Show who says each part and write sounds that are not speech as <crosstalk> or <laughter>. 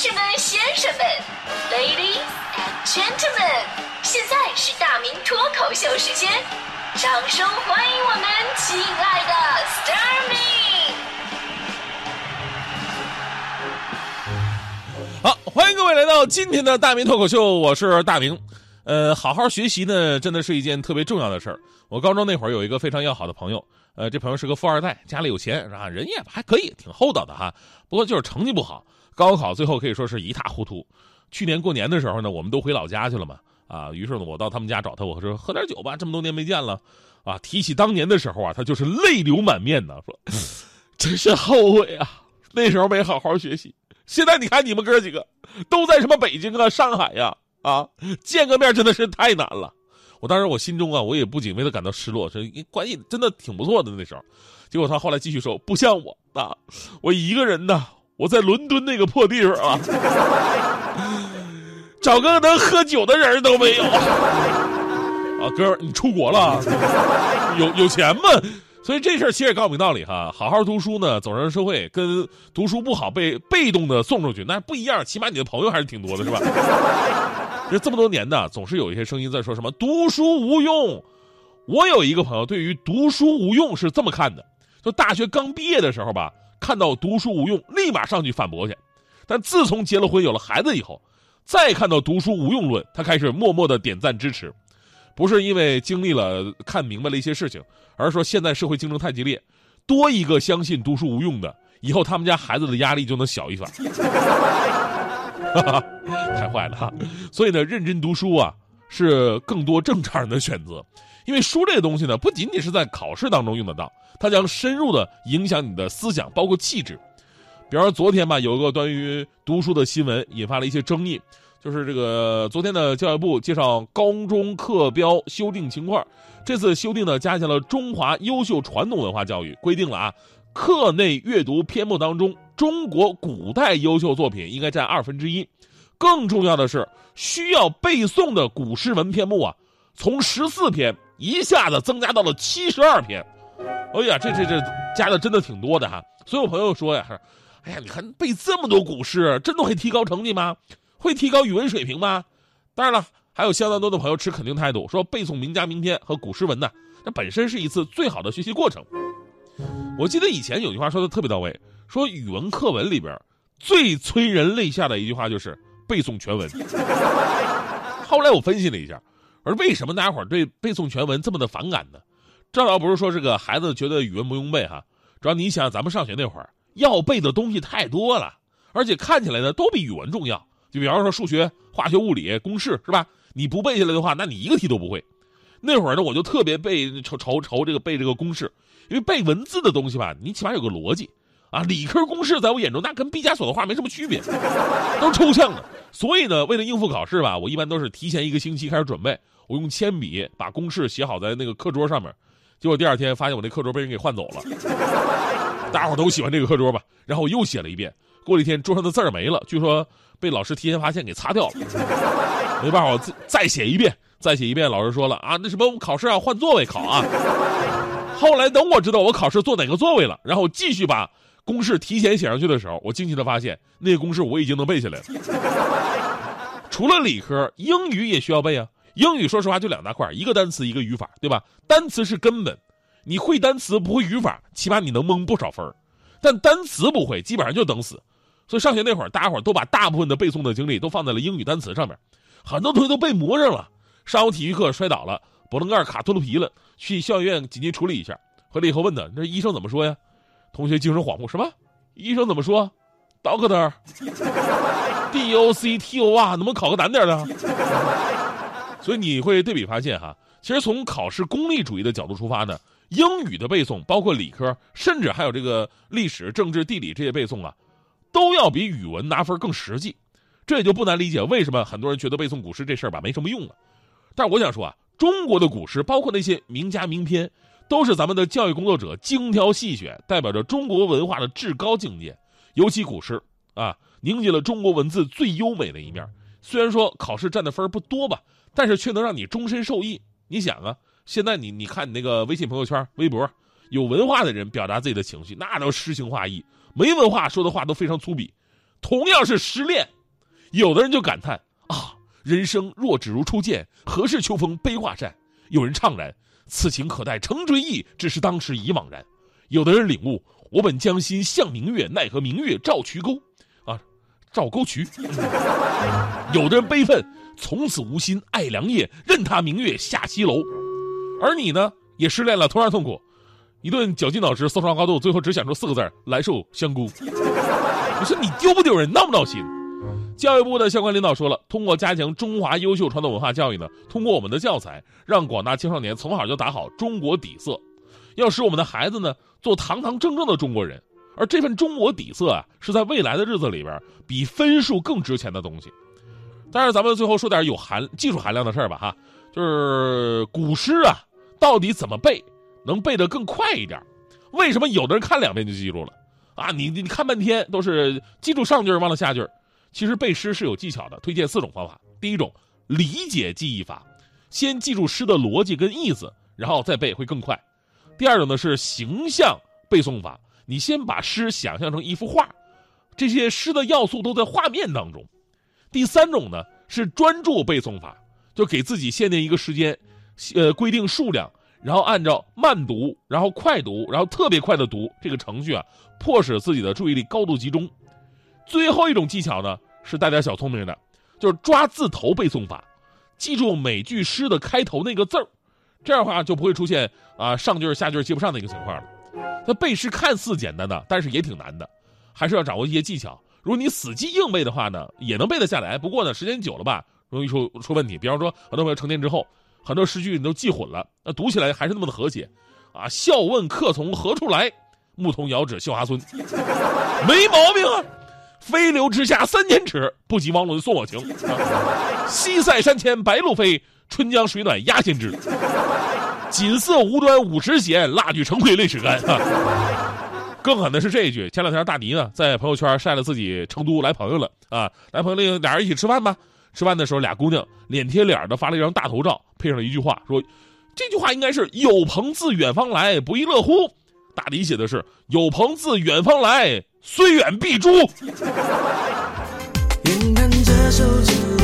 Speaker 1: 士们、先生们，Ladies and Gentlemen，现在是大明脱口秀时间，掌声欢迎我们亲爱的 s t a r m y
Speaker 2: 好，欢迎各位来到今天的大明脱口秀，我是大明。呃，好好学习呢，真的是一件特别重要的事儿。我高中那会儿有一个非常要好的朋友，呃，这朋友是个富二代，家里有钱啊，人也还可以，挺厚道的哈。不过就是成绩不好，高考最后可以说是一塌糊涂。去年过年的时候呢，我们都回老家去了嘛，啊，于是呢，我到他们家找他，我说喝点酒吧，这么多年没见了，啊，提起当年的时候啊，他就是泪流满面的说，真是后悔啊，那时候没好好学习。现在你看你们哥几个都在什么北京啊、上海呀。啊，见个面真的是太难了。我当时我心中啊，我也不仅为他感到失落，说关系真的挺不错的那时候。结果他后来继续说，不像我啊，我一个人呐，我在伦敦那个破地方啊，<laughs> 找个能喝酒的人都没有。啊，哥们，你出国了？有有钱吗？所以这事儿其实也告诉你道理哈，好好读书呢，走上社会，跟读书不好被被动的送出去那不一样，起码你的朋友还是挺多的，是吧？<laughs> 这这么多年呢，总是有一些声音在说什么读书无用。我有一个朋友，对于读书无用是这么看的：就大学刚毕业的时候吧，看到读书无用，立马上去反驳去；但自从结了婚有了孩子以后，再看到读书无用论，他开始默默的点赞支持。不是因为经历了看明白了一些事情，而是说现在社会竞争太激烈，多一个相信读书无用的，以后他们家孩子的压力就能小一番。<laughs> 太坏了哈！所以呢，认真读书啊，是更多正常人的选择，因为书这个东西呢，不仅仅是在考试当中用得到，它将深入的影响你的思想，包括气质。比方说昨天吧，有一个关于读书的新闻，引发了一些争议。就是这个昨天的教育部介绍高中课标修订情况，这次修订呢加强了中华优秀传统文化教育，规定了啊，课内阅读篇目当中中国古代优秀作品应该占二分之一，更重要的是需要背诵的古诗文篇目啊，从十四篇一下子增加到了七十二篇，哎呀，这这这加的真的挺多的哈。所以我朋友说呀，哎呀，你看背这么多古诗，真的会提高成绩吗？会提高语文水平吗？当然了，还有相当多的朋友持肯定态度，说背诵名家名篇和古诗文呢，这本身是一次最好的学习过程。我记得以前有句话说的特别到位，说语文课文里边最催人泪下的一句话就是背诵全文。后来我分析了一下，而为什么大家伙对背诵全文这么的反感呢？这倒不是说这个孩子觉得语文不用背哈，主要你想咱们上学那会儿要背的东西太多了，而且看起来呢都比语文重要。就比方说数学、化学、物理公式是吧？你不背下来的话，那你一个题都不会。那会儿呢，我就特别背愁愁愁这个背这个公式，因为背文字的东西吧，你起码有个逻辑啊。理科公式在我眼中，那跟毕加索的画没什么区别，都抽象的。所以呢，为了应付考试吧，我一般都是提前一个星期开始准备，我用铅笔把公式写好在那个课桌上面。结果第二天发现我那课桌被人给换走了。大家伙都喜欢这个课桌吧？然后我又写了一遍。过了一天，桌上的字儿没了，据说被老师提前发现给擦掉了。没办法，我再再写一遍，再写一遍。老师说了啊，那什么，我们考试要换座位考啊。后来等我知道我考试坐哪个座位了，然后继续把公式提前写上去的时候，我惊奇的发现那个公式我已经能背下来了。<laughs> 除了理科，英语也需要背啊。英语说实话就两大块，一个单词，一个语法，对吧？单词是根本，你会单词不会语法，起码你能蒙不少分但单词不会，基本上就等死。所以上学那会儿，大家伙都把大部分的背诵的精力都放在了英语单词上面，很多同学都背魔怔了。上午体育课摔倒了，脖棱盖卡秃噜皮了，去校医院紧急处理一下。回来以后问他：“那医生怎么说呀？”同学精神恍惚：“什么？医生怎么说？Doctor，D <laughs> O C T O R，能不能考个难点的？”所以你会对比发现哈，其实从考试功利主义的角度出发呢，英语的背诵，包括理科，甚至还有这个历史、政治、地理这些背诵啊。都要比语文拿分更实际，这也就不难理解为什么很多人觉得背诵古诗这事儿吧没什么用了。但是我想说啊，中国的古诗，包括那些名家名篇，都是咱们的教育工作者精挑细选，代表着中国文化的至高境界。尤其古诗啊，凝结了中国文字最优美的一面。虽然说考试占的分不多吧，但是却能让你终身受益。你想啊，现在你你看你那个微信朋友圈、微博，有文化的人表达自己的情绪，那都诗情画意。没文化说的话都非常粗鄙，同样是失恋，有的人就感叹啊，人生若只如初见，何事秋风悲画扇？有人怅然，此情可待成追忆，只是当时已惘然。有的人领悟，我本将心向明月，奈何明月照渠沟，啊，照沟渠。<laughs> 有的人悲愤，从此无心爱良夜，任他明月下西楼。而你呢，也失恋了，同样痛苦。一顿绞尽脑汁搜肠刮肚，最后只想出四个字来寿香菇。<laughs> 你说你丢不丢人，闹不闹心？教育部的相关领导说了，通过加强中华优秀传统文化教育呢，通过我们的教材，让广大青少年从小就打好中国底色，要使我们的孩子呢做堂堂正正的中国人。而这份中国底色啊，是在未来的日子里边比分数更值钱的东西。但是咱们最后说点有含技术含量的事儿吧，哈，就是古诗啊，到底怎么背？能背得更快一点，为什么有的人看两遍就记住了？啊，你你看半天都是记住上句忘了下句其实背诗是有技巧的，推荐四种方法。第一种，理解记忆法，先记住诗的逻辑跟意思，然后再背会更快。第二种呢是形象背诵法，你先把诗想象成一幅画，这些诗的要素都在画面当中。第三种呢是专注背诵法，就给自己限定一个时间，呃，规定数量。然后按照慢读，然后快读，然后特别快的读这个程序啊，迫使自己的注意力高度集中。最后一种技巧呢，是带点小聪明的，就是抓字头背诵法，记住每句诗的开头那个字儿，这样的话就不会出现啊上句下句接不上的一个情况了。那背诗看似简单的，但是也挺难的，还是要掌握一些技巧。如果你死记硬背的。话呢，也能背得下来，不过呢，时间久了吧，容易出出问题。比方说，很多朋友成年之后。很多诗句你都记混了，那读起来还是那么的。和谐，啊！笑问客从何处来，牧童遥指杏花村，没毛病啊！飞流直下三千尺，不及王伦送我情。西塞山前白鹭飞，春江水暖鸭先知。锦瑟无端五十弦，蜡炬成灰泪始干。更狠的是这一句，前两天大迪呢在朋友圈晒了自己成都来朋友了啊，来朋友俩人一起吃饭吧。吃饭的时候，俩姑娘脸贴脸的发了一张大头照，配上了一句话，说：“这句话应该是‘有朋自远方来，不亦乐乎’。”大抵写的是有朋自远方来虽远必诛眼看着手机